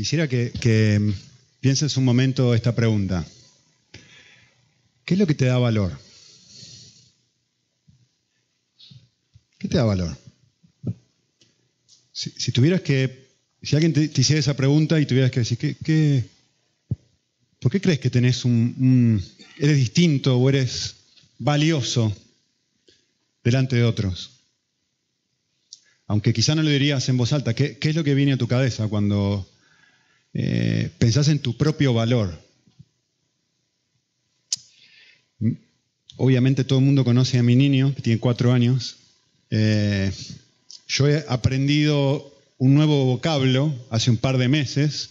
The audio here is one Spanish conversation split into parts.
Quisiera que, que pienses un momento esta pregunta. ¿Qué es lo que te da valor? ¿Qué te da valor? Si, tuvieras que, si alguien te, hiciera esa pregunta y tuvieras que decir, ¿qué, por qué crees que tenés un, eres distinto o eres valioso delante de otros? Aunque quizá no lo dirías en voz alta, ¿qué, es lo que viene a tu cabeza cuando eh, pensás en tu propio valor? Obviamente todo el mundo conoce a mi niño, que tiene cuatro años. Eh, yo he aprendido un nuevo vocablo hace un par de meses.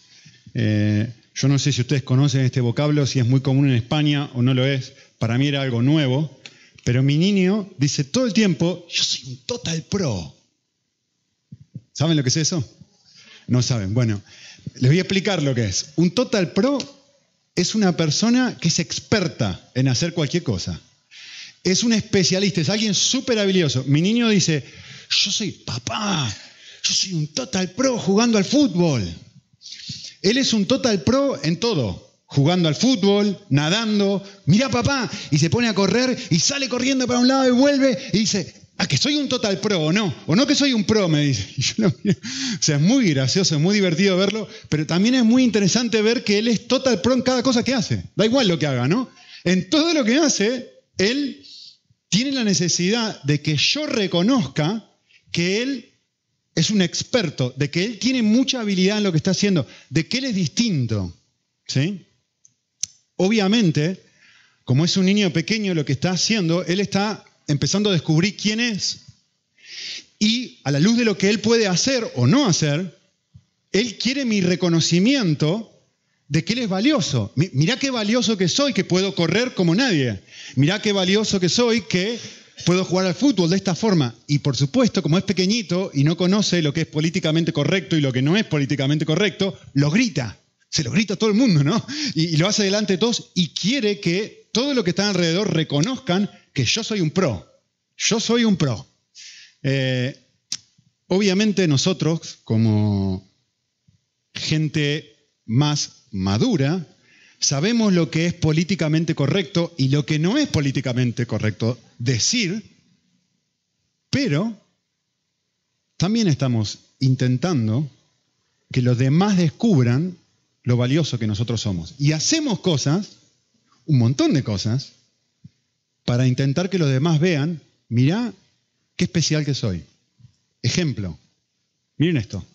Eh, yo no sé si ustedes conocen este vocablo, si es muy común en España o no lo es. Para mí era algo nuevo. Pero mi niño dice todo el tiempo, yo soy un total pro. ¿Saben lo que es eso? No saben. Bueno, les voy a explicar lo que es. Un total pro es una persona que es experta en hacer cualquier cosa. Es un especialista, es alguien súper habilidoso. Mi niño dice, yo soy papá, yo soy un total pro jugando al fútbol. Él es un total pro en todo, jugando al fútbol, nadando. Mira papá, y se pone a correr y sale corriendo para un lado y vuelve y dice, ¿a que soy un total pro o no? O no que soy un pro, me dice. o sea, es muy gracioso, es muy divertido verlo, pero también es muy interesante ver que él es total pro en cada cosa que hace. Da igual lo que haga, ¿no? En todo lo que hace, él tiene la necesidad de que yo reconozca que él es un experto, de que él tiene mucha habilidad en lo que está haciendo, de que él es distinto. ¿sí? Obviamente, como es un niño pequeño lo que está haciendo, él está empezando a descubrir quién es. Y a la luz de lo que él puede hacer o no hacer, él quiere mi reconocimiento de que él es valioso. Mirá qué valioso que soy, que puedo correr como nadie. Mirá qué valioso que soy, que puedo jugar al fútbol de esta forma. Y por supuesto, como es pequeñito y no conoce lo que es políticamente correcto y lo que no es políticamente correcto, lo grita. Se lo grita a todo el mundo, ¿no? Y, lo hace delante de todos y quiere que todo lo que está alrededor reconozcan que yo soy un pro. Yo soy un pro. Eh, obviamente nosotros, como gente más madura, sabemos lo que es políticamente correcto y lo que no es políticamente correcto decir, pero también estamos intentando que los demás descubran lo valioso que nosotros somos. Y hacemos cosas, un montón de cosas, para intentar que los demás vean, mirá qué especial que soy. Ejemplo, miren esto.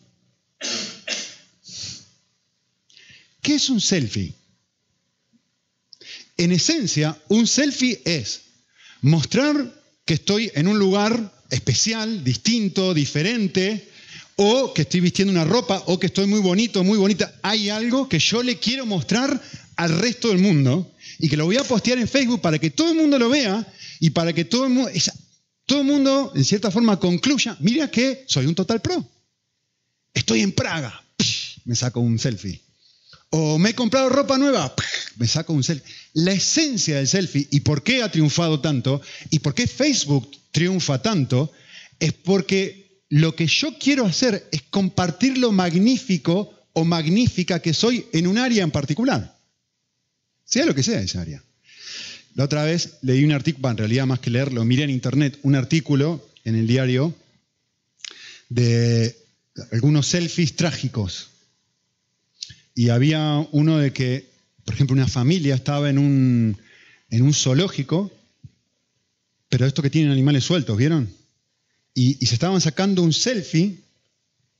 ¿Qué es un selfie? En esencia, un selfie es mostrar que estoy en un lugar especial, distinto, diferente, o que estoy vistiendo una ropa, o que estoy muy bonito, muy bonita. Hay algo que yo le quiero mostrar al resto del mundo y que lo voy a postear en Facebook para que todo el mundo lo vea y para que todo el mundo, todo mundo en cierta forma concluya, mira que soy un total pro. Estoy en Praga, me saco un selfie. O me he comprado ropa nueva, me saco un selfie. La esencia del selfie y por qué ha triunfado tanto y por qué Facebook triunfa tanto es porque lo que yo quiero hacer es compartir lo magnífico o magnífica que soy en un área en particular. Sea lo que sea esa área. La otra vez leí un artículo, en realidad más que leerlo, miré en internet un artículo en el diario de algunos selfies trágicos y había uno de que, por ejemplo, una familia estaba en un, en un zoológico, pero esto que tienen animales sueltos, ¿vieron? Y, se estaban sacando un selfie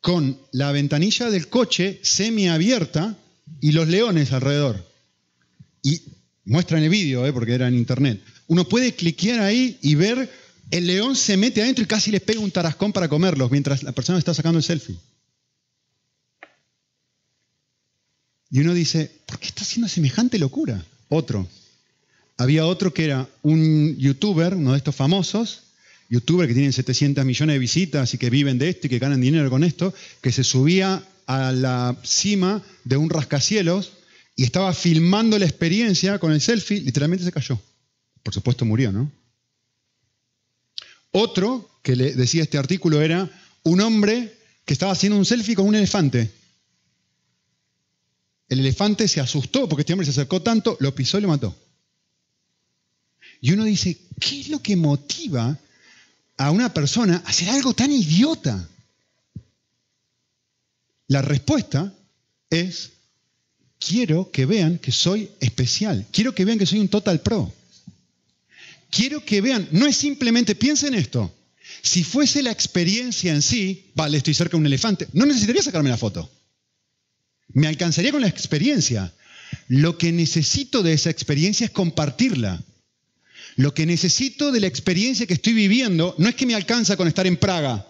con la ventanilla del coche semiabierta y los leones alrededor. Y muestran el vídeo, ¿eh? porque era en internet. Uno puede cliquear ahí y ver el león se mete adentro y casi les pega un tarascón para comerlos mientras la persona está sacando el selfie. Y uno dice, ¿por qué está haciendo semejante locura? Otro. Había otro que era un youtuber, uno de estos famosos, youtuber que tienen 700 millones de visitas y que viven de esto y que ganan dinero con esto, que se subía a la cima de un rascacielos y estaba filmando la experiencia con el selfie, literalmente se cayó. Por supuesto murió, ¿no? Otro que le decía este artículo era un hombre que estaba haciendo un selfie con un elefante El elefante se asustó porque este hombre se acercó tanto, lo pisó y lo mató. Y uno dice, ¿qué es lo que motiva a una persona hacer algo tan idiota? La respuesta es, quiero que vean que soy especial, quiero que vean que soy un total pro. Quiero que vean, no es simplemente, piensen esto, si fuese la experiencia en sí, vale, estoy cerca de un elefante, no necesitaría sacarme la foto. Me alcanzaría con la experiencia. Lo que necesito de esa experiencia es compartirla. Lo que necesito de la experiencia que estoy viviendo no es que me alcanza con estar en Praga.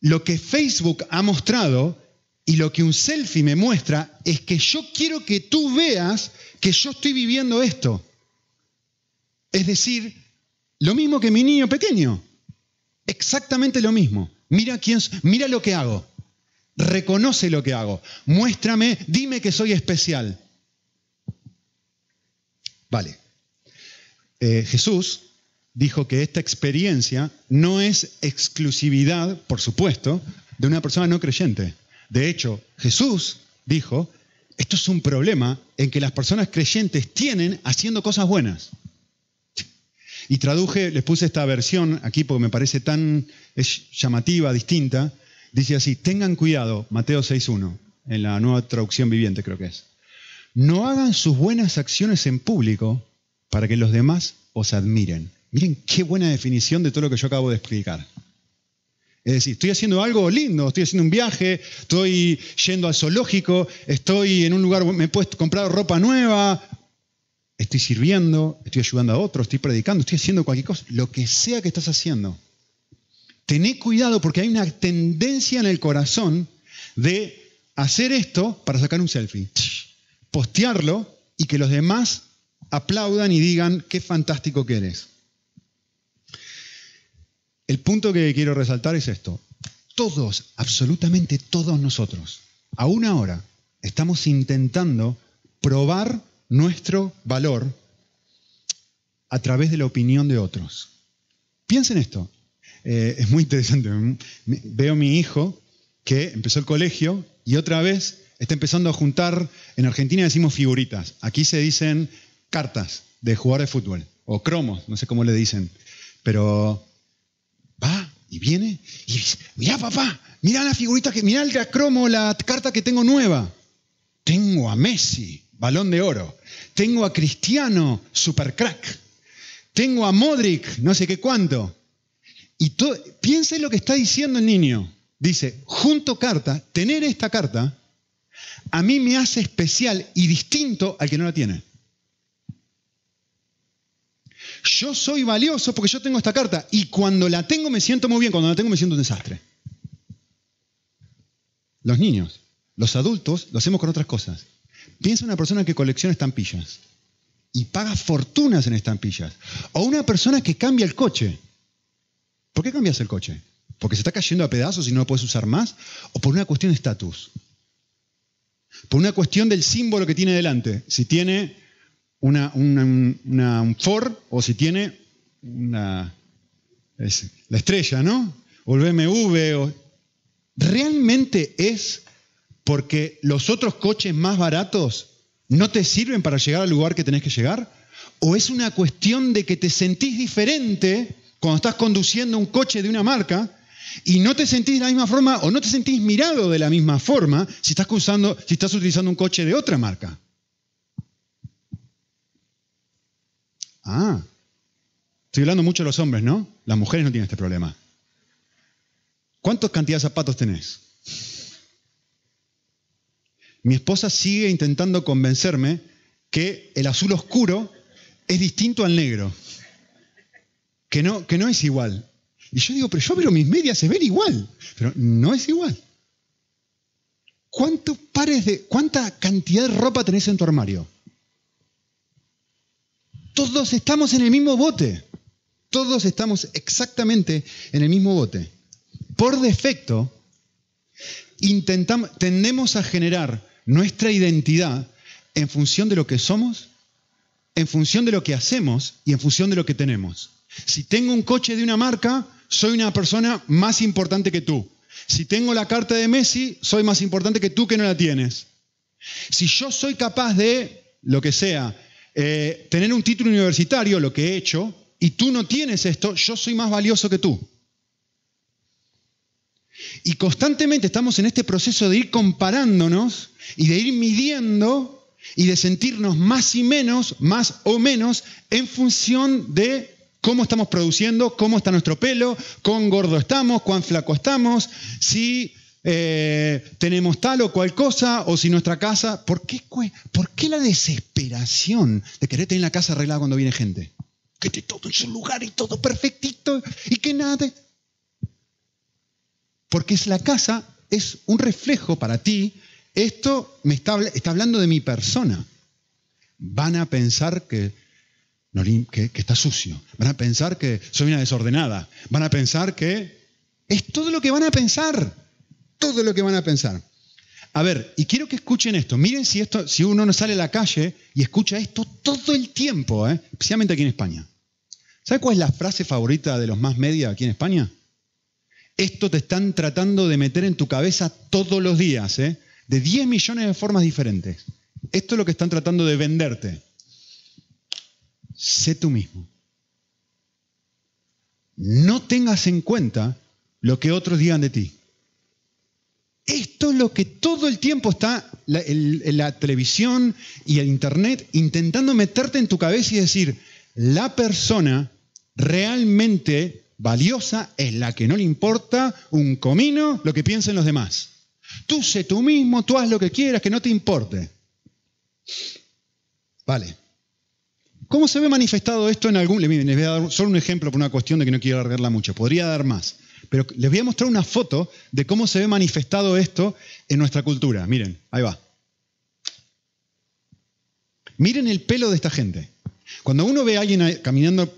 Lo que Facebook ha mostrado y lo que un selfie me muestra es que yo quiero que tú veas que yo estoy viviendo esto. Es decir, lo mismo que mi niño pequeño. Exactamente lo mismo. Mira quién, mira lo que hago. Reconoce lo que hago. Muéstrame, dime que soy especial. Vale. Eh, Jesús dijo que esta experiencia no es exclusividad, por supuesto, de una persona no creyente. De hecho, Jesús dijo, esto es un problema en que las personas creyentes tienen haciendo cosas buenas. Y traduje, les puse esta versión aquí porque me parece tan llamativa, distinta. Dice así, tengan cuidado, Mateo 6.1, en la nueva traducción viviente creo que es. No hagan sus buenas acciones en público para que los demás os admiren. Miren qué buena definición de todo lo que yo acabo de explicar. Es decir, estoy haciendo algo lindo, estoy haciendo un viaje, estoy yendo al zoológico, estoy en un lugar, me he puesto, comprado ropa nueva, estoy sirviendo, estoy ayudando a otros, estoy predicando, estoy haciendo cualquier cosa, lo que sea que estás haciendo. Tené cuidado porque hay una tendencia en el corazón de hacer esto para sacar un selfie, postearlo y que los demás aplaudan y digan qué fantástico que eres. El punto que quiero resaltar es esto. Todos, absolutamente todos nosotros, aún ahora, estamos intentando probar nuestro valor a través de la opinión de otros. Piensen esto. Eh, es muy interesante. Veo a mi hijo que empezó el colegio y otra vez está empezando a juntar, en Argentina decimos figuritas, aquí se dicen cartas de jugar de fútbol, o cromos, no sé cómo le dicen, pero Va y viene y dice, mira papá, mira la figurita, que, mira el cromo, la carta que tengo nueva. Tengo a Messi, balón de oro. Tengo a Cristiano, super crack. Tengo a Modric, no sé qué cuánto. Y piense lo que está diciendo el niño. Dice, junto carta, tener esta carta, a mí me hace especial y distinto al que no la tiene. Yo soy valioso porque yo tengo esta carta y cuando la tengo me siento muy bien, cuando la tengo me siento un desastre. Los niños, los adultos, lo hacemos con otras cosas. Piensa en una persona que colecciona estampillas y paga fortunas en estampillas. O una persona que cambia el coche. ¿Por qué cambias el coche? ¿Porque se está cayendo a pedazos y no lo puedes usar más? ¿O por una cuestión de estatus? Por una cuestión del símbolo que tiene delante. Si tiene una, un Ford o si tiene una, la estrella, ¿no? O el BMW. ¿Realmente es porque los otros coches más baratos no te sirven para llegar al lugar que tenés que llegar? ¿O es una cuestión de que te sentís diferente cuando estás conduciendo un coche de una marca y no te sentís de la misma forma o no te sentís mirado de la misma forma si estás, usando, si estás utilizando un coche de otra marca? Ah, estoy hablando mucho de los hombres, ¿no? Las mujeres no tienen este problema. ¿Cuántas cantidades de zapatos tenés? Mi esposa sigue intentando convencerme que el azul oscuro es distinto al negro, que no, que no es igual. Y yo digo, pero yo veo mis medias, se ven igual, pero no es igual. ¿Cuántos pares de, cuánta cantidad de ropa tenés en tu armario? Todos estamos en el mismo bote. Todos estamos exactamente en el mismo bote. Por defecto, intentamos, tendemos a generar nuestra identidad en función de lo que somos, en función de lo que hacemos y en función de lo que tenemos. Si tengo un coche de una marca, soy una persona más importante que tú. Si tengo la carta de Messi, soy más importante que tú que no la tienes. Si yo soy capaz de, lo que sea, eh, tener un título universitario, lo que he hecho, y tú no tienes esto, yo soy más valioso que tú. Y constantemente estamos en este proceso de ir comparándonos y de ir midiendo y de sentirnos más y menos, más o menos, en función de cómo estamos produciendo, cómo está nuestro pelo, cuán gordo estamos, cuán flaco estamos, si eh, tenemos tal o cual cosa, o si nuestra casa. ¿Por qué, ¿Por qué la desesperación de querer tener la casa arreglada cuando viene gente? Que esté todo en su lugar y todo perfectito y que nada. Porque es la casa es un reflejo para ti. Esto me está, está hablando de mi persona. Van a pensar que que, está sucio. Van a pensar que soy una desordenada. Van a pensar que es todo lo que van a pensar. Todo lo que van a pensar. A ver, y quiero que escuchen esto. Miren si, esto, si uno no sale a la calle y escucha esto todo el tiempo, ¿eh? especialmente aquí en España. ¿Sabe cuál es la frase favorita de los más media aquí en España? Esto te están tratando de meter en tu cabeza todos los días, ¿eh? de 10 millones de formas diferentes. Esto es lo que están tratando de venderte sé tú mismo. No tengas en cuenta lo que otros digan de ti. Esto es lo que todo el tiempo está en la televisión y el internet intentando meterte en tu cabeza y decir, la persona realmente valiosa es la que no le importa un comino lo que piensen los demás. Tú sé tú mismo, tú haz lo que quieras, que no te importe. Vale. ¿Cómo se ve manifestado esto en algún... Les voy a dar solo un ejemplo por una cuestión de que no quiero alargarla mucho. Podría dar más. Pero les voy a mostrar una foto de cómo se ve manifestado esto en nuestra cultura. Miren, ahí va. Miren el pelo de esta gente. Cuando uno ve a alguien caminando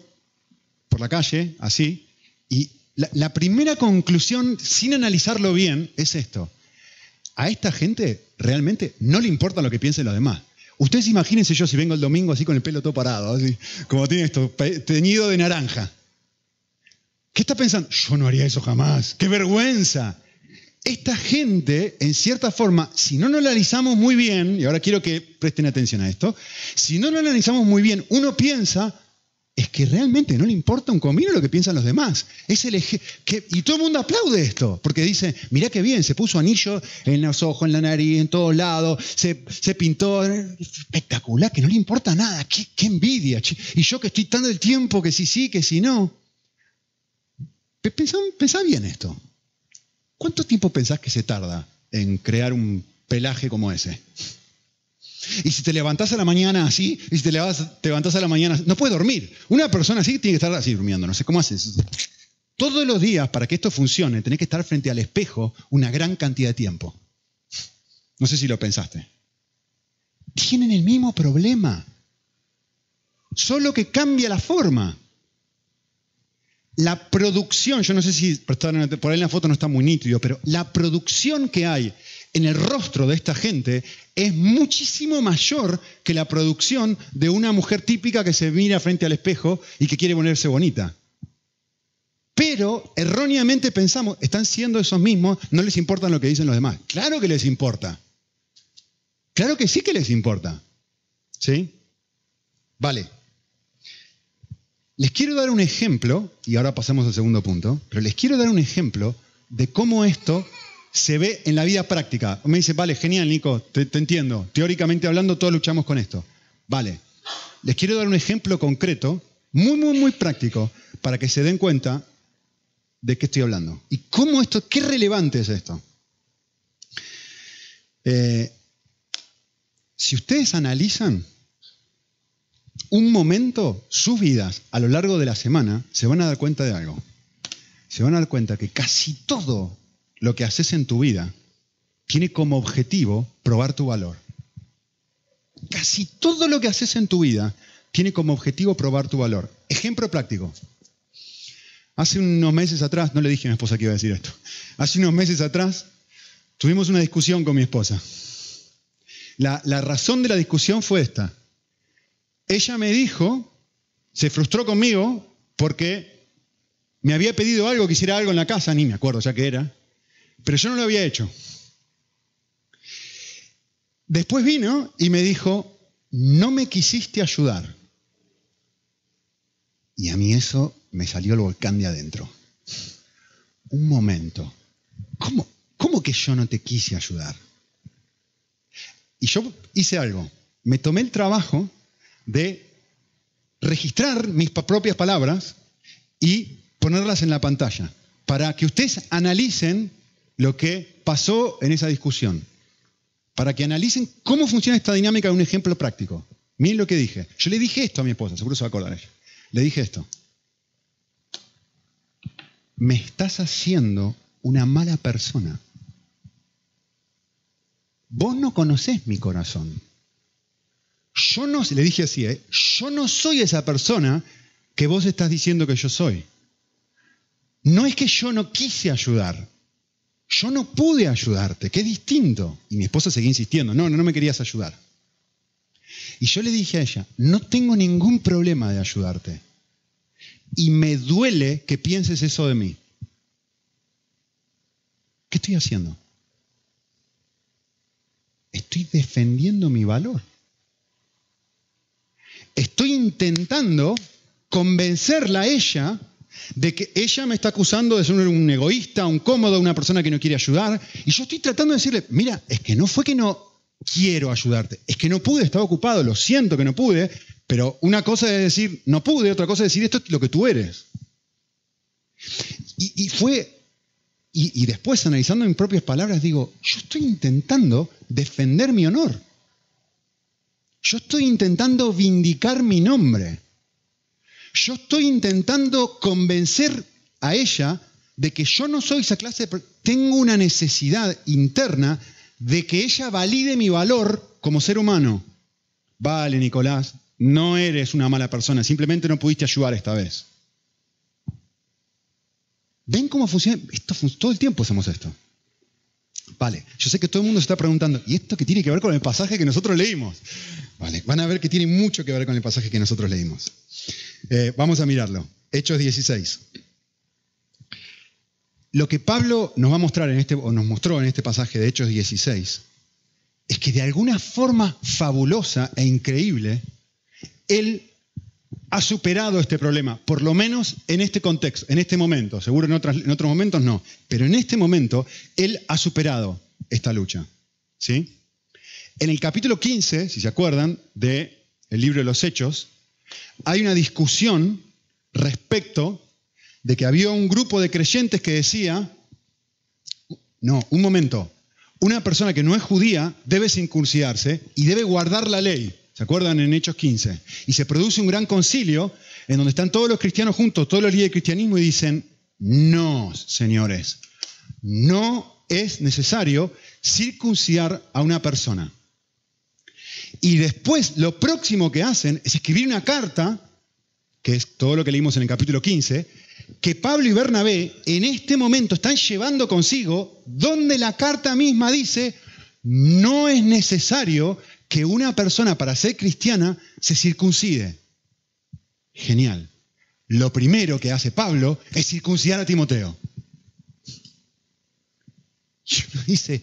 por la calle, así, y la, primera conclusión, sin analizarlo bien, es esto. A esta gente realmente no le importa lo que piensen los demás. Ustedes imagínense yo si vengo el domingo así con el pelo todo parado, así, como tiene esto, teñido de naranja. ¿Qué está pensando? Yo no haría eso jamás. ¡Qué vergüenza! Esta gente, en cierta forma, si no lo analizamos muy bien, y ahora quiero que presten atención a esto, si no lo analizamos muy bien, uno piensa, es que realmente no le importa un comino lo que piensan los demás. Es el que, y todo el mundo aplaude esto, porque dice, mirá qué bien, se puso anillo en los ojos, en la nariz, en todos lados, se, pintó, espectacular, que no le importa nada, qué, envidia. Y yo que estoy tanto el tiempo, que si sí, que si no. Pensá, bien esto. ¿Cuánto tiempo pensás que se tarda en crear un pelaje como ese? Y si te levantás a la mañana así, y si te levantás a la mañana, no puedes dormir. Una persona así tiene que estar así durmiendo, no sé cómo haces. Todos los días, para que esto funcione, tenés que estar frente al espejo una gran cantidad de tiempo. No sé si lo pensaste. Tienen el mismo problema, solo que cambia la forma. La producción, yo no sé si por ahí en la foto no está muy nítido, pero la producción que hay en el rostro de esta gente es muchísimo mayor que la producción de una mujer típica que se mira frente al espejo y que quiere ponerse bonita. Pero erróneamente pensamos, están siendo esos mismos, no les importa lo que dicen los demás. Claro que les importa. Claro que sí que les importa. ¿Sí? Vale. Les quiero dar un ejemplo, y ahora pasamos al segundo punto, pero les quiero dar un ejemplo de cómo esto se ve en la vida práctica. Me dice, vale, genial, Nico, te, entiendo. Teóricamente hablando, todos luchamos con esto. Vale. Les quiero dar un ejemplo concreto, muy, muy, muy práctico, para que se den cuenta de qué estoy hablando. Y cómo esto, qué relevante es esto. Eh, si ustedes analizan un momento, sus vidas a lo largo de la semana, se van a dar cuenta de algo. Se van a dar cuenta que casi todo lo que haces en tu vida tiene como objetivo probar tu valor. Casi todo lo que haces en tu vida tiene como objetivo probar tu valor. Ejemplo práctico. Hace unos meses atrás, no le dije a mi esposa que iba a decir esto, hace unos meses atrás tuvimos una discusión con mi esposa. La, razón de la discusión fue esta. Ella me dijo, se frustró conmigo porque me había pedido algo, que hiciera algo en la casa, ni me acuerdo ya que era, pero yo no lo había hecho. Después vino y me dijo, no me quisiste ayudar. Y a mí eso me salió el volcán de adentro. Un momento. ¿Cómo, cómo que yo no te quise ayudar? Y yo hice algo. Me tomé el trabajo de registrar mis propias palabras y ponerlas en la pantalla para que ustedes analicen lo que pasó en esa discusión. Para que analicen cómo funciona esta dinámica de un ejemplo práctico. Miren lo que dije. Yo le dije esto a mi esposa, seguro se va a acordar ella. Le dije esto. Me estás haciendo una mala persona. Vos no conocés mi corazón. Yo no, le dije así, ¿eh? yo no soy esa persona que vos estás diciendo que yo soy. No es que yo no quise ayudar, yo no pude ayudarte, qué distinto. Y mi esposa seguía insistiendo, no, no, no me querías ayudar. Y yo le dije a ella, no tengo ningún problema de ayudarte. Y me duele que pienses eso de mí. ¿Qué estoy haciendo? Estoy defendiendo mi valor. Estoy intentando convencerla a ella de que ella me está acusando de ser un egoísta, un cómodo, una persona que no quiere ayudar. Y yo estoy tratando de decirle, mira, es que no fue que no quiero ayudarte, es que no pude, estaba ocupado, lo siento que no pude, pero una cosa es decir, no pude, otra cosa es decir, esto es lo que tú eres. Y, fue, y, y después analizando mis propias palabras, digo, yo estoy intentando defender mi honor. Yo estoy intentando vindicar mi nombre. Yo estoy intentando convencer a ella de que yo no soy esa clase de... Tengo una necesidad interna de que ella valide mi valor como ser humano. Vale, Nicolás, no eres una mala persona, simplemente no pudiste ayudar esta vez. ¿Ven cómo funciona? Esto, todo el tiempo hacemos esto. Vale, yo sé que todo el mundo se está preguntando, ¿y esto qué tiene que ver con el pasaje que nosotros leímos? Vale, van a ver que tiene mucho que ver con el pasaje que nosotros leímos. Eh, vamos a mirarlo. Hechos 16. Lo que Pablo nos va a mostrar en este, o nos mostró en este pasaje de Hechos 16, es que de alguna forma fabulosa e increíble, él ha superado este problema, por lo menos en este contexto, en este momento. Seguro en, en otros momentos no, pero en este momento él ha superado esta lucha. ¿sí? En el capítulo 15, si se acuerdan, del libro de los Hechos, hay una discusión respecto de que había un grupo de creyentes que decía, no, un momento, una persona que no es judía debe circuncidarse y debe guardar la ley. ¿Se acuerdan en Hechos 15? Y se produce un gran concilio en donde están todos los cristianos juntos, todos los líderes del cristianismo y dicen, no, señores, no es necesario circuncidar a una persona. Y después lo próximo que hacen es escribir una carta, que es todo lo que leímos en el capítulo 15, que Pablo y Bernabé en este momento están llevando consigo, donde la carta misma dice, no es necesario que una persona para ser cristiana se circuncide. Genial. Lo primero que hace Pablo es circuncidar a Timoteo. Y uno dice,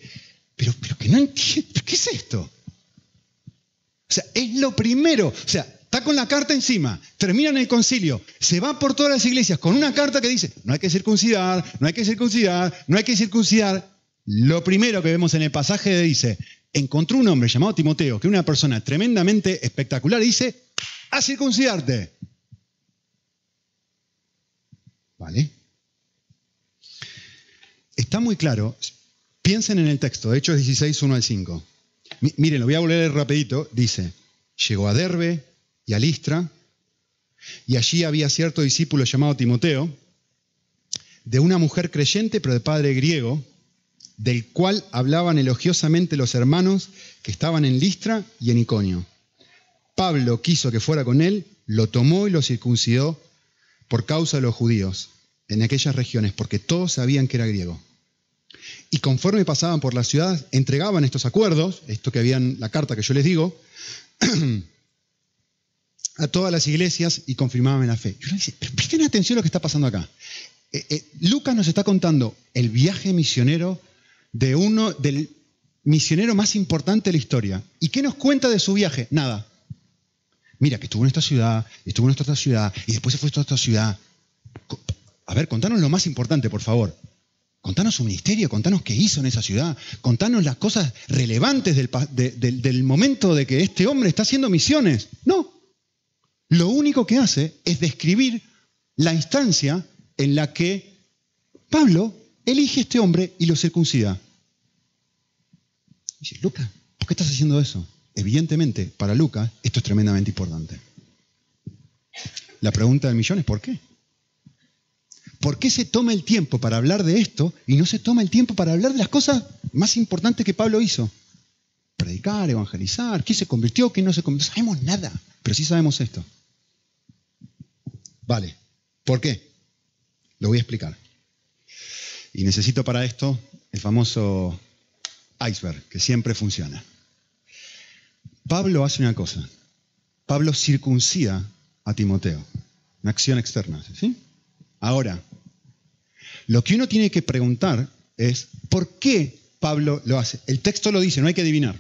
pero, pero que no entiendo, ¿qué es esto? O sea, es lo primero. O sea, está con la carta encima, termina en el concilio, se va por todas las iglesias con una carta que dice, no hay que circuncidar, no hay que circuncidar, no hay que circuncidar. Lo primero que vemos en el pasaje dice, encontró un hombre llamado Timoteo, que es una persona tremendamente espectacular, y dice, a circuncidarte. ¿Vale? Está muy claro. Piensen en el texto, Hechos 16, 1 al 5. Miren, lo voy a volver rapidito. Dice, llegó a Derbe y a Listra, y allí había cierto discípulo llamado Timoteo, de una mujer creyente, pero de padre griego, del cual hablaban elogiosamente los hermanos que estaban en Listra y en Iconio. Pablo quiso que fuera con él, lo tomó y lo circuncidó por causa de los judíos en aquellas regiones, porque todos sabían que era griego. Y conforme pasaban por la ciudad, entregaban estos acuerdos, esto que habían, la carta que yo les digo, a todas las iglesias y confirmaban la fe. Yo les pero presten atención a lo que está pasando acá. Eh, eh, Lucas nos está contando el viaje misionero de uno del misionero más importante de la historia. ¿Y qué nos cuenta de su viaje? Nada. Mira, que estuvo en esta ciudad, estuvo en esta otra ciudad, y después se fue a esta otra ciudad. A ver, contanos lo más importante, por favor. Contanos su ministerio, contanos qué hizo en esa ciudad, contanos las cosas relevantes del, del momento de que este hombre está haciendo misiones. No. Lo único que hace es describir la instancia en la que Pablo elige este hombre y lo circuncida. Dice, Lucas, ¿por qué estás haciendo eso? Evidentemente, para Lucas, esto es tremendamente importante. La pregunta del millón es ¿por qué? ¿Por qué se toma el tiempo para hablar de esto y no se toma el tiempo para hablar de las cosas más importantes que Pablo hizo? Predicar, evangelizar, quién se convirtió, quién no se convirtió. No sabemos nada, pero sí sabemos esto. Vale, ¿por qué? Lo voy a explicar. Y necesito para esto el famoso iceberg, que siempre funciona. Pablo hace una cosa. Pablo circuncida a Timoteo. Una acción externa. ¿sí? Ahora, lo que uno tiene que preguntar es, ¿por qué Pablo lo hace? El texto lo dice, no hay que adivinar.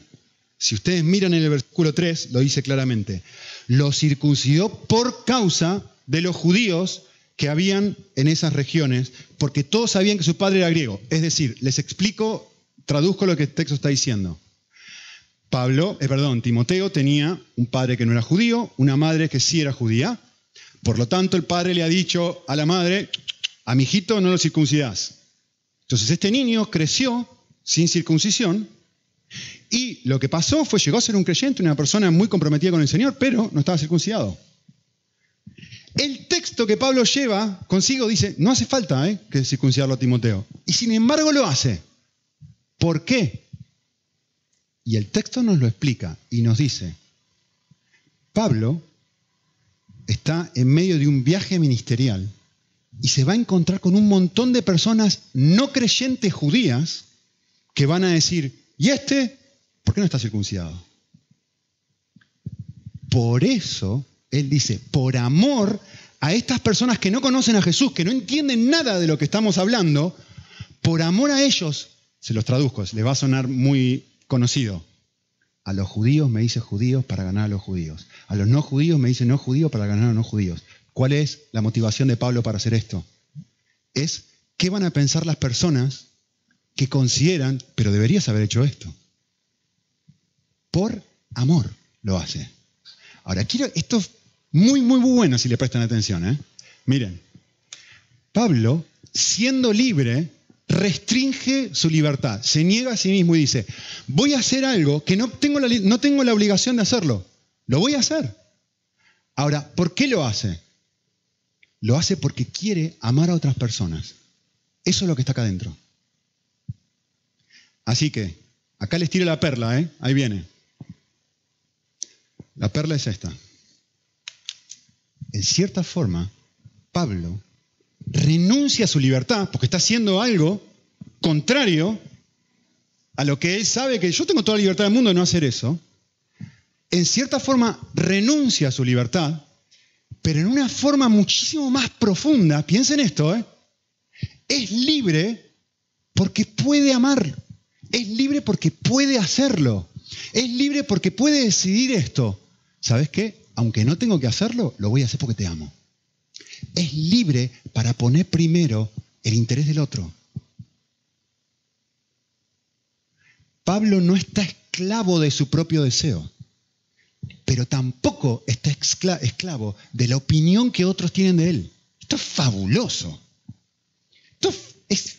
Si ustedes miran en el versículo 3, lo dice claramente. Lo circuncidó por causa de los judíos que habían en esas regiones, porque todos sabían que su padre era griego. Es decir, les explico, traduzco lo que el texto está diciendo. Pablo, eh, perdón, Timoteo tenía un padre que no era judío, una madre que sí era judía. Por lo tanto, el padre le ha dicho a la madre, a mi hijito no lo circuncidás. Entonces este niño creció sin circuncisión y lo que pasó fue, llegó a ser un creyente, una persona muy comprometida con el Señor, pero no estaba circuncidado. El texto que Pablo lleva consigo dice, no hace falta ¿eh? que circuncidarlo a Timoteo. Y sin embargo lo hace. ¿Por qué? Y el texto nos lo explica y nos dice, Pablo está en medio de un viaje ministerial y se va a encontrar con un montón de personas no creyentes judías que van a decir, ¿y este? ¿Por qué no está circuncidado? Por eso, él dice, por amor a estas personas que no conocen a Jesús, que no entienden nada de lo que estamos hablando, por amor a ellos, se los traduzco, les va a sonar muy conocido. A los judíos me dice judíos para ganar a los judíos. A los no judíos me dice no judíos para ganar a los no judíos. ¿Cuál es la motivación de Pablo para hacer esto? Es qué van a pensar las personas que consideran, pero deberías haber hecho esto. Por amor lo hace. Ahora, quiero, esto es muy, muy, muy bueno si le prestan atención. ¿eh? Miren, Pablo, siendo libre, restringe su libertad, se niega a sí mismo y dice, voy a hacer algo que no tengo la, no tengo la obligación de hacerlo, lo voy a hacer. Ahora, ¿por qué lo hace? Lo hace porque quiere amar a otras personas. Eso es lo que está acá adentro. Así que, acá les tiro la perla, ¿eh? Ahí viene. La perla es esta. En cierta forma, Pablo renuncia a su libertad porque está haciendo algo contrario a lo que él sabe que yo tengo toda la libertad del mundo de no hacer eso, en cierta forma renuncia a su libertad, pero en una forma muchísimo más profunda, piensen esto, ¿eh? es libre porque puede amar, es libre porque puede hacerlo, es libre porque puede decidir esto. ¿Sabes qué? Aunque no tengo que hacerlo, lo voy a hacer porque te amo es libre para poner primero el interés del otro. Pablo no está esclavo de su propio deseo, pero tampoco está esclavo de la opinión que otros tienen de él. Esto es fabuloso. Esto es,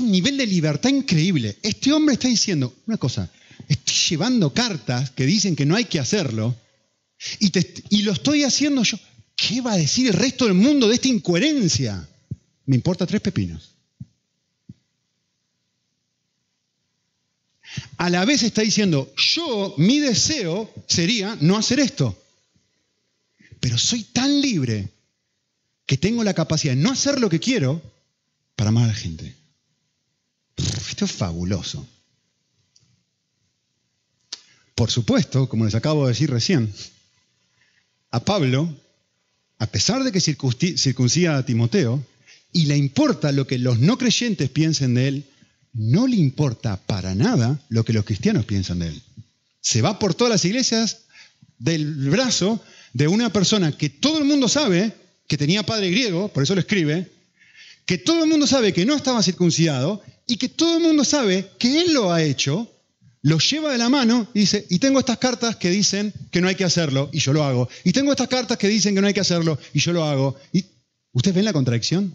un nivel de libertad increíble. Este hombre está diciendo una cosa, estoy llevando cartas que dicen que no hay que hacerlo y, lo estoy haciendo yo. ¿Qué va a decir el resto del mundo de esta incoherencia? Me importa tres pepinos. A la vez está diciendo, yo, mi deseo sería no hacer esto. Pero soy tan libre que tengo la capacidad de no hacer lo que quiero para amar a la gente. Esto es fabuloso. Por supuesto, como les acabo de decir recién, a Pablo a pesar de que circuncida a Timoteo, y le importa lo que los no creyentes piensen de él, no le importa para nada lo que los cristianos piensan de él. Se va por todas las iglesias del brazo de una persona que todo el mundo sabe que tenía padre griego, por eso lo escribe, que todo el mundo sabe que no estaba circuncidado y que todo el mundo sabe que él lo ha hecho, lo lleva de la mano y dice, y tengo estas cartas que dicen que no hay que hacerlo y yo lo hago, y tengo estas cartas que dicen que no hay que hacerlo y yo lo hago. ¿Y ¿Ustedes ven la contradicción?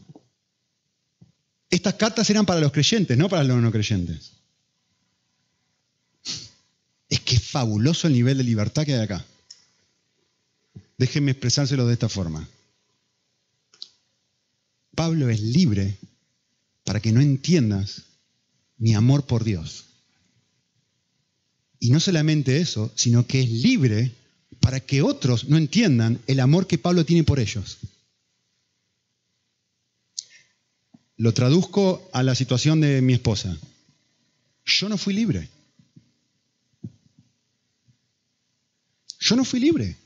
Estas cartas eran para los creyentes, no para los no creyentes. Es que es fabuloso el nivel de libertad que hay acá. Déjenme expresárselo de esta forma. Pablo es libre para que no entiendas mi amor por Dios. Y no solamente eso, sino que es libre para que otros no entiendan el amor que Pablo tiene por ellos. Lo traduzco a la situación de mi esposa. Yo no fui libre. Yo no fui libre.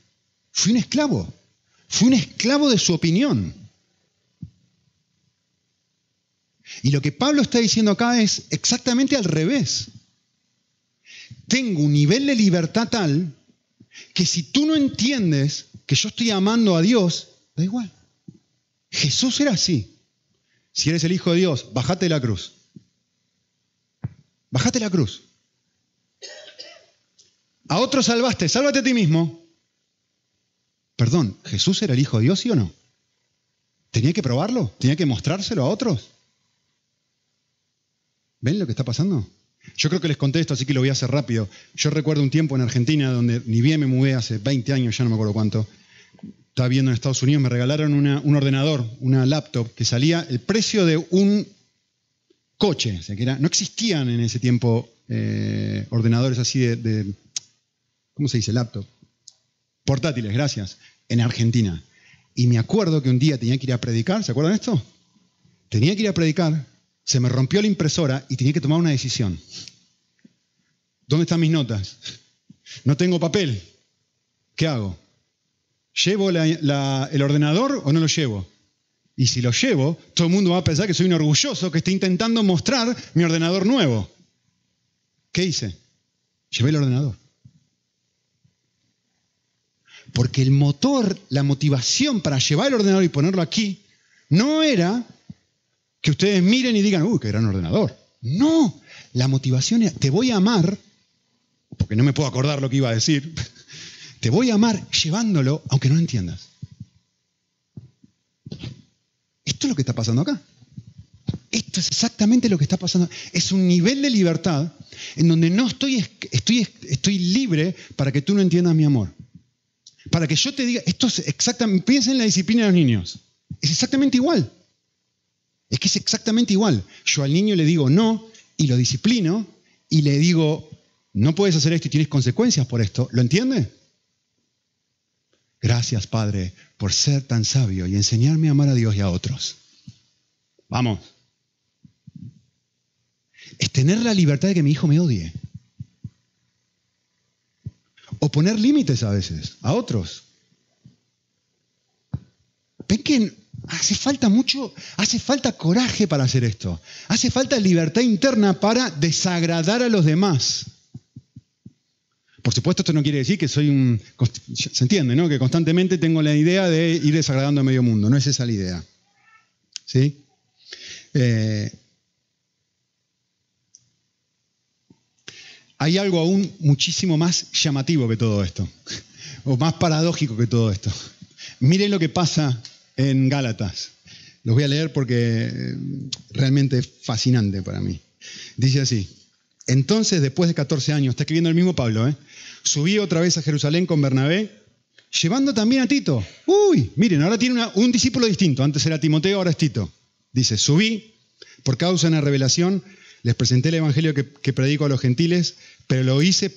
Fui un esclavo. Fui un esclavo de su opinión. Y lo que Pablo está diciendo acá es exactamente al revés. Tengo un nivel de libertad tal que si tú no entiendes que yo estoy amando a Dios, da igual. Jesús era así. Si eres el Hijo de Dios, bájate de la cruz. Bájate la cruz. A otros salvaste, sálvate a ti mismo. Perdón, ¿Jesús era el Hijo de Dios, sí o no? ¿Tenía que probarlo? ¿Tenía que mostrárselo a otros? ¿Ven lo que está pasando? Yo creo que les contesto, así que lo voy a hacer rápido. Yo recuerdo un tiempo en Argentina donde ni bien me mudé hace 20 años, ya no me acuerdo cuánto, estaba viendo en Estados Unidos, me regalaron un ordenador, una laptop, que salía el precio de un coche. O sea, que era, no existían en ese tiempo eh, ordenadores así de, ¿cómo se dice? Laptop. Portátiles, gracias, en Argentina. Y me acuerdo que un día tenía que ir a predicar, ¿se acuerdan de esto? Tenía que ir a predicar, se me rompió la impresora y tenía que tomar una decisión. ¿Dónde están mis notas? No tengo papel. ¿Qué hago? ¿Llevo el ordenador o no lo llevo? Y si lo llevo, todo el mundo va a pensar que soy un orgulloso que está intentando mostrar mi ordenador nuevo. ¿Qué hice? Llevé el ordenador. Porque el motor, la motivación para llevar el ordenador y ponerlo aquí, no era que ustedes miren y digan, uy, qué gran ordenador. No, la motivación era, te voy a amar, porque no me puedo acordar lo que iba a decir, te voy a amar llevándolo aunque no entiendas. Esto es lo que está pasando acá. Esto es exactamente lo que está pasando. Es un nivel de libertad en donde no estoy, estoy, estoy libre para que tú no entiendas mi amor. Para que yo te diga, esto es exactamente, piensa en la disciplina de los niños. Es exactamente igual. Es que es exactamente igual. Yo al niño le digo no y lo disciplino y le digo, no puedes hacer esto y tienes consecuencias por esto. ¿Lo entiende? Gracias, Padre, por ser tan sabio y enseñarme a amar a Dios y a otros. Vamos. Es tener la libertad de que mi hijo me odie. O poner límites a veces, a otros. Ven que hace falta mucho, hace falta coraje para hacer esto. Hace falta libertad interna para desagradar a los demás. Por supuesto, esto no quiere decir que soy un... Se entiende, ¿no? Que constantemente tengo la idea de ir desagradando a medio mundo. No es esa la idea. ¿Sí? Eh, hay algo aún muchísimo más llamativo que todo esto, o más paradójico que todo esto. Miren lo que pasa en Gálatas. Los voy a leer porque eh, realmente es fascinante para mí. Dice así, entonces después de 14 años, está escribiendo el mismo Pablo, ¿eh? subí otra vez a Jerusalén con Bernabé, llevando también a Tito. Uy, miren, ahora tiene un discípulo distinto. Antes era Timoteo, ahora es Tito. Dice, subí por causa de una revelación, les presenté el Evangelio que, predico a los gentiles, pero lo hice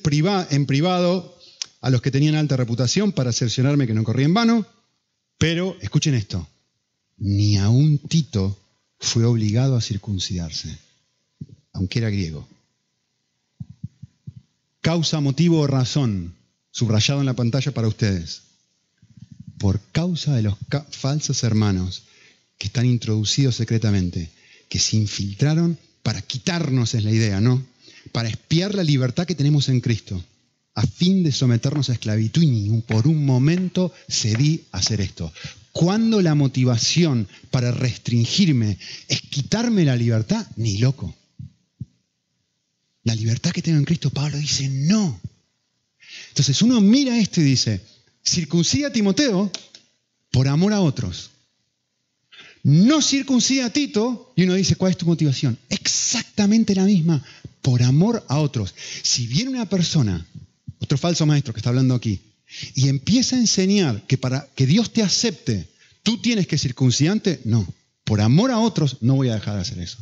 en privado a los que tenían alta reputación para cerciorarme que no corría en vano. Pero, escuchen esto, ni aún Tito fue obligado a circuncidarse, aunque era griego causa, motivo o razón, subrayado en la pantalla para ustedes, por causa de los falsos hermanos que están introducidos secretamente, que se infiltraron para quitarnos es la idea, ¿no? Para espiar la libertad que tenemos en Cristo, a fin de someternos a esclavitud y ni por un momento cedí a hacer esto. Cuando la motivación para restringirme es quitarme la libertad, ni loco. La libertad que tengo en Cristo, Pablo dice, no. Entonces uno mira esto y dice, circuncida a Timoteo por amor a otros no circuncida a Tito y uno dice, ¿cuál es tu motivación? Exactamente la misma, por amor a otros. Si viene una persona, otro falso maestro que está hablando aquí, y empieza a enseñar que para que Dios te acepte, tú tienes que circuncidarte, no, por amor a otros no voy a dejar de hacer eso.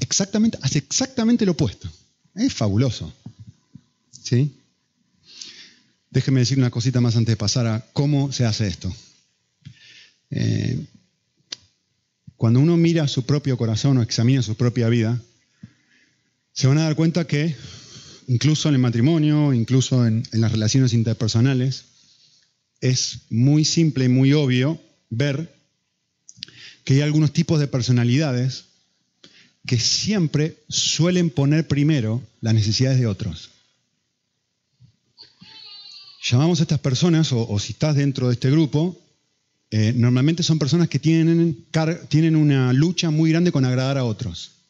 Exactamente, hace exactamente lo opuesto. Es fabuloso. ¿Sí? Déjeme decir una cosita más antes de pasar a cómo se hace esto. Eh, cuando uno mira su propio corazón o examina su propia vida, se van a dar cuenta que incluso en el matrimonio, incluso en, las relaciones interpersonales, es muy simple y muy obvio ver que hay algunos tipos de personalidades que siempre suelen poner primero las necesidades de otros. Llamamos a estas personas, o, o si estás dentro de este grupo, eh, normalmente son personas que tienen, tienen una lucha muy grande con agradar a otros.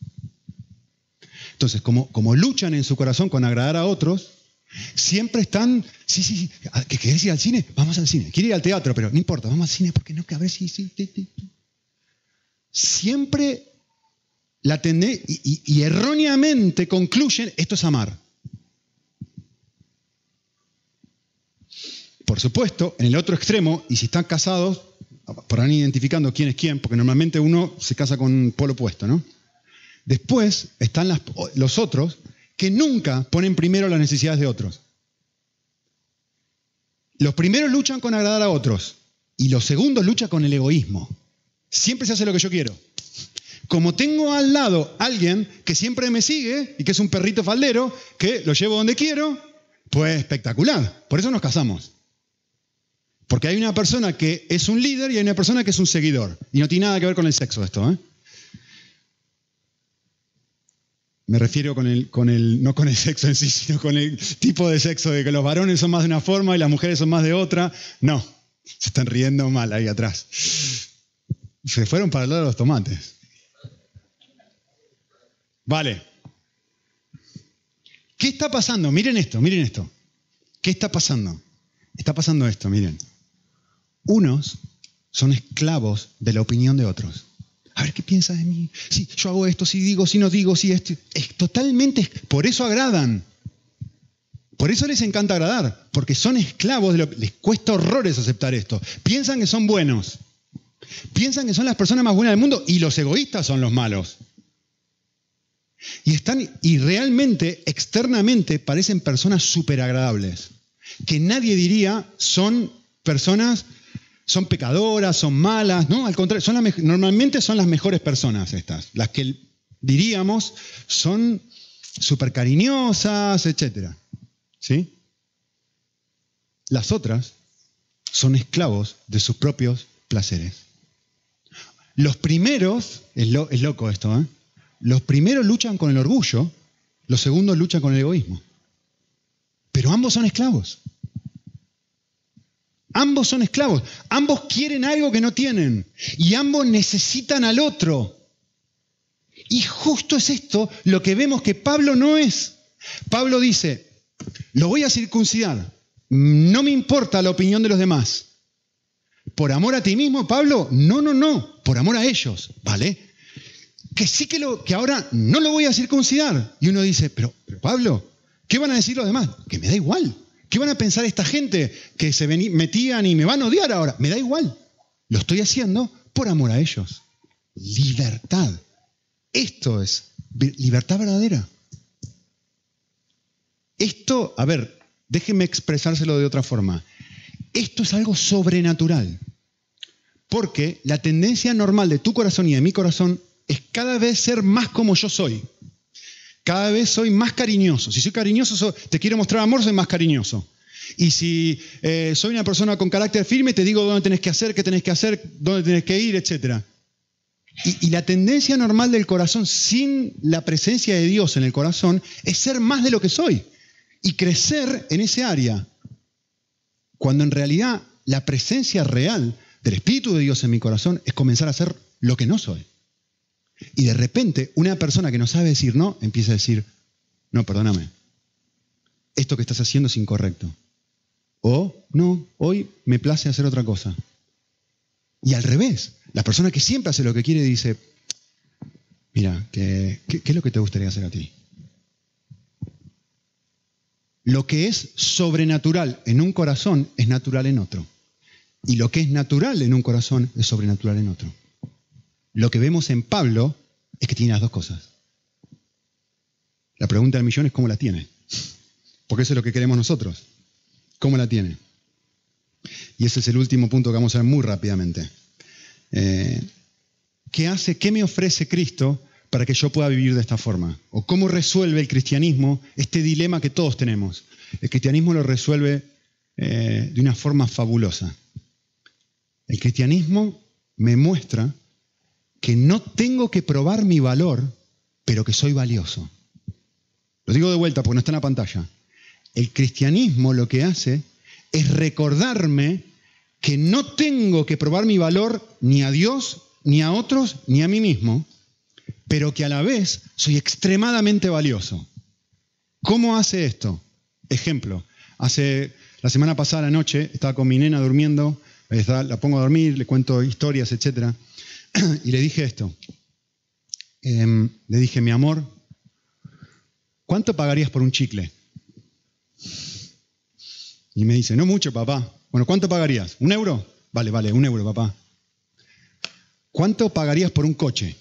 Entonces, como, luchan en su corazón con agradar a otros, siempre están, sí, sí, sí, ¿que querés ir al cine? Vamos al cine. Quiere ir al teatro, pero no importa, vamos al cine porque no, que a ver sí, sí. Siempre la tendé y, erróneamente concluyen, esto es amar. Por supuesto, en el otro extremo, y si están casados, podrán identificando quién es quién, porque normalmente uno se casa con un polo opuesto, ¿no? Después están los otros que nunca ponen primero las necesidades de otros. Los primeros luchan con agradar a otros y los segundos luchan con el egoísmo. Siempre se hace lo que yo quiero. Como tengo al lado alguien que siempre me sigue y que es un perrito faldero, que lo llevo donde quiero, pues espectacular. Por eso nos casamos. Porque hay una persona que es un líder y hay una persona que es un seguidor. Y no tiene nada que ver con el sexo esto. ¿eh? Me refiero con el, con el, no con el sexo en sí, sino con el tipo de sexo, de que los varones son más de una forma y las mujeres son más de otra. No, se están riendo mal ahí atrás. Se fueron para el lado de los tomates. Vale. ¿Qué está pasando? Miren esto, miren esto. ¿Qué está pasando? Está pasando esto, miren. Unos son esclavos de la opinión de otros. A ver qué piensas de mí. Si yo hago esto, si digo, si no digo, si esto. Es totalmente. Por eso agradan. Por eso les encanta agradar. Porque son esclavos de lo Les cuesta horrores aceptar esto. Piensan que son buenos. Piensan que son las personas más buenas del mundo y los egoístas son los malos. Y están, y realmente, externamente, parecen personas súper agradables. Que nadie diría son personas son pecadoras, son malas, no, al contrario, normalmente son las mejores personas estas, las que diríamos son súper cariñosas, etc. ¿Sí? Las otras son esclavos de sus propios placeres. Los primeros, es, es loco esto, ¿eh? los primeros luchan con el orgullo, los segundos luchan con el egoísmo. Pero ambos son esclavos. Ambos son esclavos, ambos quieren algo que no tienen y ambos necesitan al otro. Y justo es esto lo que vemos que Pablo no es. Pablo dice, lo voy a circuncidar, no me importa la opinión de los demás. ¿Por amor a ti mismo, Pablo? No, no, no, por amor a ellos, ¿vale? Que sí que, lo, que ahora no lo voy a circuncidar. Y uno dice, pero, pero Pablo, ¿qué van a decir los demás? Que me da igual. ¿Qué van a pensar esta gente que se metían y me van a odiar ahora? Me da igual. Lo estoy haciendo por amor a ellos. Libertad. Esto es libertad verdadera. Esto, a ver, déjenme expresárselo de otra forma. Esto es algo sobrenatural. Porque la tendencia normal de tu corazón y de mi corazón es cada vez ser más como yo soy. Cada vez soy más cariñoso. Si soy cariñoso, te quiero mostrar amor, soy más cariñoso. Y si eh, soy una persona con carácter firme, te digo dónde tenés que hacer, qué tenés que hacer, dónde tenés que ir, etc. Y, y, la tendencia normal del corazón, sin la presencia de Dios en el corazón, es ser más de lo que soy y crecer en ese área. Cuando en realidad la presencia real del Espíritu de Dios en mi corazón es comenzar a ser lo que no soy. Y de repente una persona que no sabe decir no empieza a decir, no, perdóname, esto que estás haciendo es incorrecto. O, no, hoy me place hacer otra cosa. Y al revés, la persona que siempre hace lo que quiere dice, mira, ¿qué, qué, es lo que te gustaría hacer a ti? Lo que es sobrenatural en un corazón es natural en otro. Y lo que es natural en un corazón es sobrenatural en otro. Lo que vemos en Pablo es que tiene las dos cosas. La pregunta del millón es cómo la tiene. Porque eso es lo que queremos nosotros. ¿Cómo la tiene? Y ese es el último punto que vamos a ver muy rápidamente. Eh, ¿Qué hace, qué me ofrece Cristo para que yo pueda vivir de esta forma? ¿O cómo resuelve el cristianismo este dilema que todos tenemos? El cristianismo lo resuelve eh, de una forma fabulosa. El cristianismo me muestra que no tengo que probar mi valor, pero que soy valioso. Lo digo de vuelta porque no está en la pantalla. El cristianismo lo que hace es recordarme que no tengo que probar mi valor ni a Dios, ni a otros, ni a mí mismo, pero que a la vez soy extremadamente valioso. ¿Cómo hace esto? Ejemplo, hace la semana pasada la noche estaba con mi nena durmiendo, la pongo a dormir, le cuento historias, etc. Y le dije esto. Em, le dije, mi amor, ¿cuánto pagarías por un chicle? Y me dice, no mucho, papá. Bueno, ¿cuánto pagarías? ¿Un euro? Vale, vale, un euro, papá. ¿Cuánto pagarías por un coche?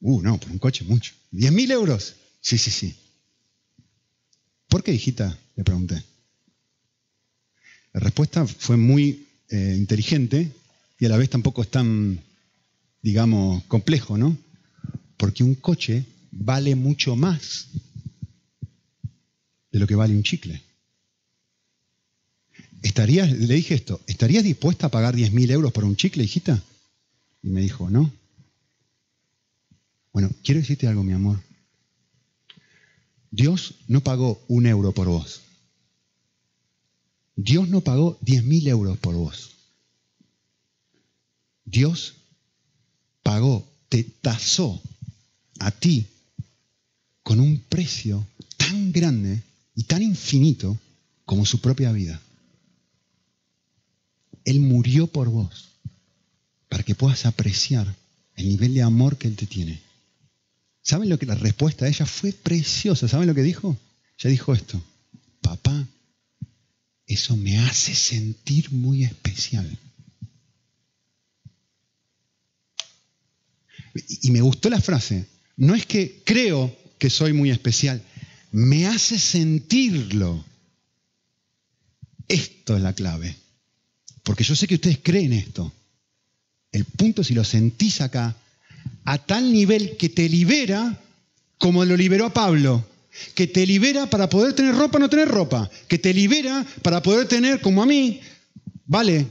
Uh, no, por un coche mucho. ¿Diez mil euros? Sí, sí, sí. ¿Por qué, hijita? Le pregunté. La respuesta fue muy eh, inteligente y a la vez tampoco es tan, digamos, complejo, ¿no? Porque un coche vale mucho más de lo que vale un chicle. ¿Estarías, le dije esto, ¿estarías dispuesta a pagar 10.000 euros por un chicle, hijita? Y me dijo, no. Bueno, quiero decirte algo, mi amor. Dios no pagó un euro por vos. Dios no pagó 10.000 euros por vos. Dios pagó, te tasó a ti con un precio tan grande y tan infinito como su propia vida. Él murió por vos para que puedas apreciar el nivel de amor que Él te tiene. ¿Saben lo que la respuesta de ella fue preciosa? ¿Saben lo que dijo? Ella dijo esto, papá, eso me hace sentir muy especial. Y me gustó la frase, no es que creo que soy muy especial, me hace sentirlo. Esto es la clave. Porque yo sé que ustedes creen esto. El punto es si lo sentís acá, a tal nivel que te libera como lo liberó a Pablo, que te libera para poder tener ropa o no tener ropa, que te libera para poder tener, como a mí, vale,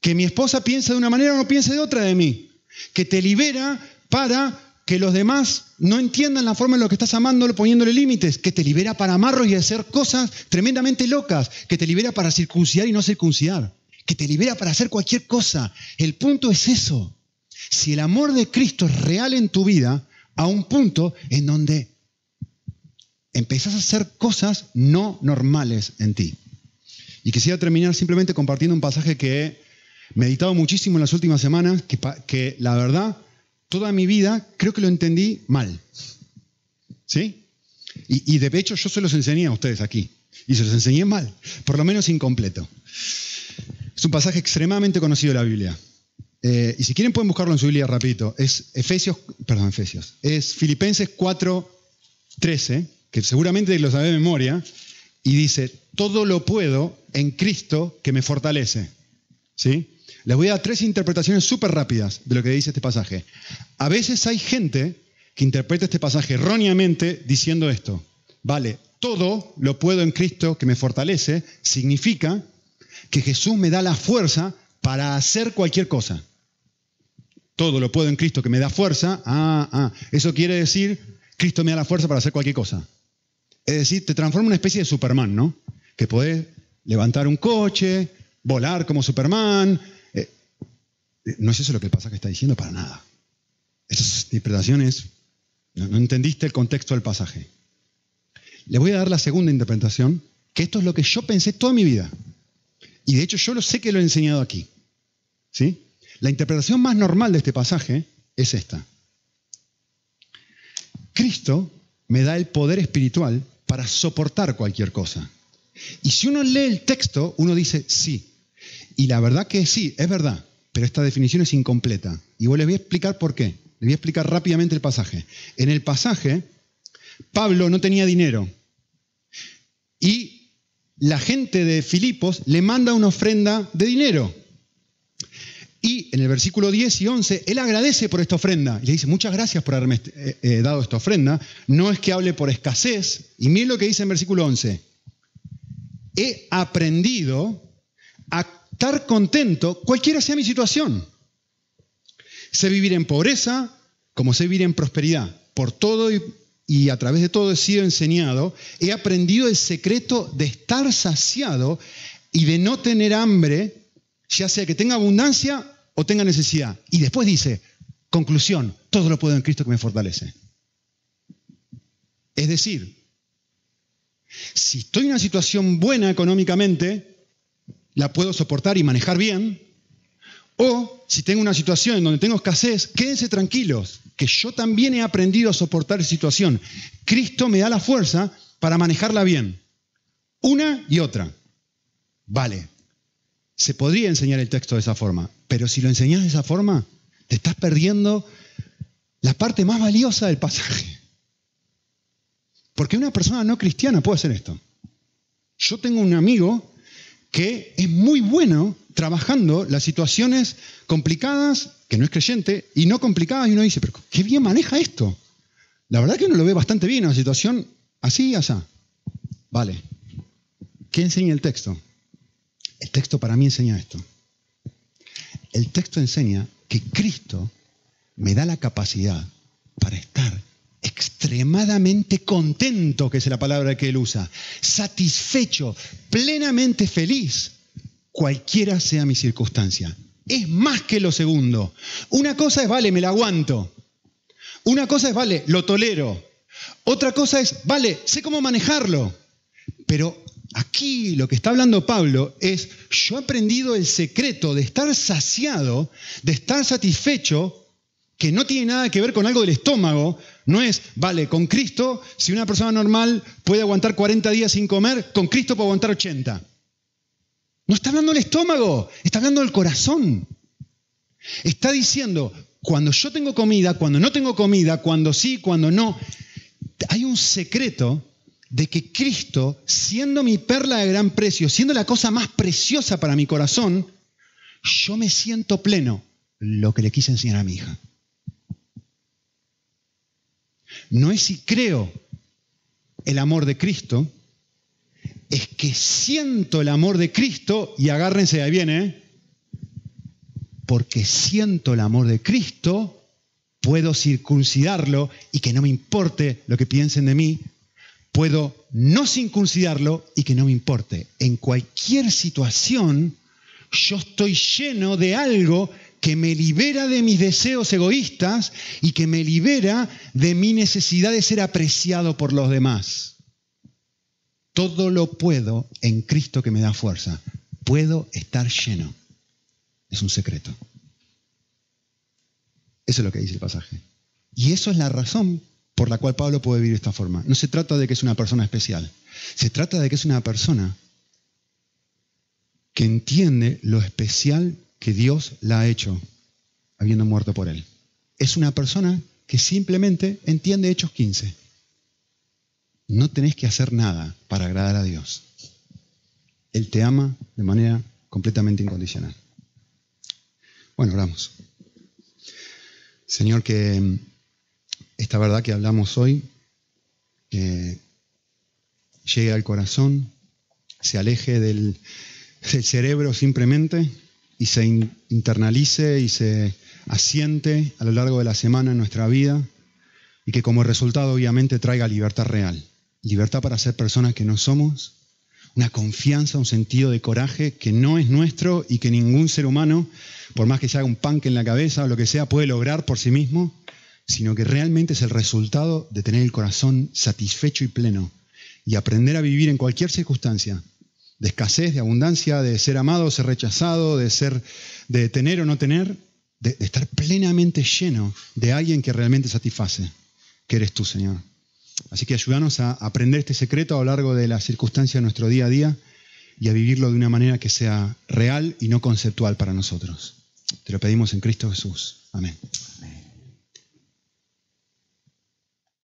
que mi esposa piense de una manera o no piense de otra de mí, que te libera para que los demás no entiendan la forma en la que estás amándolo poniéndole límites, que te libera para amarros y hacer cosas tremendamente locas, que te libera para circuncidar y no circuncidar que te libera para hacer cualquier cosa. El punto es eso. Si el amor de Cristo es real en tu vida, a un punto en donde empezás a hacer cosas no normales en ti. Y quisiera terminar simplemente compartiendo un pasaje que he meditado muchísimo en las últimas semanas, que, que la verdad, toda mi vida creo que lo entendí mal. ¿Sí? Y, de hecho yo se los enseñé a ustedes aquí. Y se los enseñé mal, por lo menos incompleto. Es un pasaje extremadamente conocido de la Biblia. Eh, y si quieren pueden buscarlo en su Biblia rapidito. Es Efesios, perdón, Efesios. Es Filipenses 4, 13, que seguramente lo sabe de memoria, y dice, todo lo puedo en Cristo que me fortalece. ¿Sí? Les voy a dar tres interpretaciones súper rápidas de lo que dice este pasaje. A veces hay gente que interpreta este pasaje erróneamente diciendo esto. Vale, todo lo puedo en Cristo que me fortalece significa que Jesús me da la fuerza para hacer cualquier cosa. todo lo puedo en Cristo que me da fuerza, ah, ah, eso quiere decir, Cristo me da la fuerza para hacer cualquier cosa. Es decir, te transforma en una especie de Superman, ¿no? Que podés levantar un coche, volar como Superman. No es eso lo que pasa que está diciendo para nada. Esas interpretaciones, no, no entendiste el contexto del pasaje. Le voy a dar la segunda interpretación, que esto es lo que yo pensé toda mi vida. Y de hecho yo lo sé que lo he enseñado aquí. ¿Sí? La interpretación más normal de este pasaje es esta. Cristo me da el poder espiritual para soportar cualquier cosa. Y si uno lee el texto, uno dice sí. Y la verdad que sí, es verdad, pero esta definición es incompleta. Y les voy a explicar por qué. Les voy a explicar rápidamente el pasaje. En el pasaje, Pablo no tenía dinero. Y la gente de Filipos le manda una ofrenda de dinero. Y en el versículo 10 y 11, él agradece por esta ofrenda. Y le dice, muchas gracias por haberme eh, eh, dado esta ofrenda. No es que hable por escasez. Y miren lo que dice en versículo 11. He aprendido a estar contento cualquiera sea mi situación. Sé vivir en pobreza como sé vivir en prosperidad. Por todo y, a través de todo he sido enseñado. He aprendido el secreto de estar saciado y de no tener hambre ya sea que tenga abundancia o tenga necesidad. Y después dice, conclusión, todo lo puedo en Cristo que me fortalece. Es decir, si estoy en una situación buena económicamente, la puedo soportar y manejar bien. O si tengo una situación en donde tengo escasez, quédense tranquilos, que yo también he aprendido a soportar situación. Cristo me da la fuerza para manejarla bien. Una y otra. Vale, se podría enseñar el texto de esa forma, pero si lo enseñas de esa forma, te estás perdiendo la parte más valiosa del pasaje. Porque una persona no cristiana puede hacer esto. Yo tengo un amigo que es muy bueno trabajando las situaciones complicadas, que no es creyente, y no complicadas, y uno dice, pero qué bien maneja esto. La verdad que uno lo ve bastante bien, una situación así y así. Vale. ¿Qué enseña el texto? El texto para mí enseña esto. El texto enseña que Cristo me da la capacidad para estar extremadamente contento, que es la palabra que él usa, satisfecho, plenamente feliz, cualquiera sea mi circunstancia. Es más que lo segundo. Una cosa es, vale, me la aguanto. Una cosa es, vale, lo tolero. Otra cosa es, vale, sé cómo manejarlo. Pero Aquí lo que está hablando Pablo es, yo he aprendido el secreto de estar saciado, de estar satisfecho, que no tiene nada que ver con algo del estómago. No es, vale, con Cristo, si una persona normal puede aguantar 40 días sin comer, con Cristo puede aguantar 80. No está hablando del estómago, está hablando del corazón. Está diciendo, cuando yo tengo comida, cuando no tengo comida, cuando sí, cuando no, hay un secreto de que Cristo, siendo mi perla de gran precio, siendo la cosa más preciosa para mi corazón, yo me siento pleno, lo que le quise enseñar a mi hija. No es si creo el amor de Cristo, es que siento el amor de Cristo y agárrense, ahí viene, porque siento el amor de Cristo, puedo circuncidarlo y que no me importe lo que piensen de mí, puedo no circuncidarlo y que no me importe. En cualquier situación, yo estoy lleno de algo que me libera de mis deseos egoístas y que me libera de mi necesidad de ser apreciado por los demás. Todo lo puedo en Cristo que me da fuerza. Puedo estar lleno. Es un secreto. Eso es lo que dice el pasaje. Y eso es la razón por la cual Pablo puede vivir de esta forma. No se trata de que es una persona especial, se trata de que es una persona que entiende lo especial que Dios la ha hecho habiendo muerto por él. Es una persona que simplemente entiende Hechos 15. No tenés que hacer nada para agradar a Dios. Él te ama de manera completamente incondicional. Bueno, oramos. Señor, que esta verdad que hablamos hoy llegue al corazón, se aleje del, cerebro simplemente y se internalice y se asiente a lo largo de la semana en nuestra vida y que como resultado obviamente traiga libertad real. Libertad para ser personas que no somos, una confianza, un sentido de coraje que no es nuestro y que ningún ser humano, por más que se haga un punk en la cabeza o lo que sea, puede lograr por sí mismo, sino que realmente es el resultado de tener el corazón satisfecho y pleno y aprender a vivir en cualquier circunstancia, de escasez, de abundancia, de ser amado, ser rechazado, de ser, de tener o no tener, de, estar plenamente lleno de alguien que realmente satisface, que eres tú, Señor. Así que ayúdanos a aprender este secreto a lo largo de las circunstancias de nuestro día a día y a vivirlo de una manera que sea real y no conceptual para nosotros. Te lo pedimos en Cristo Jesús. Amén.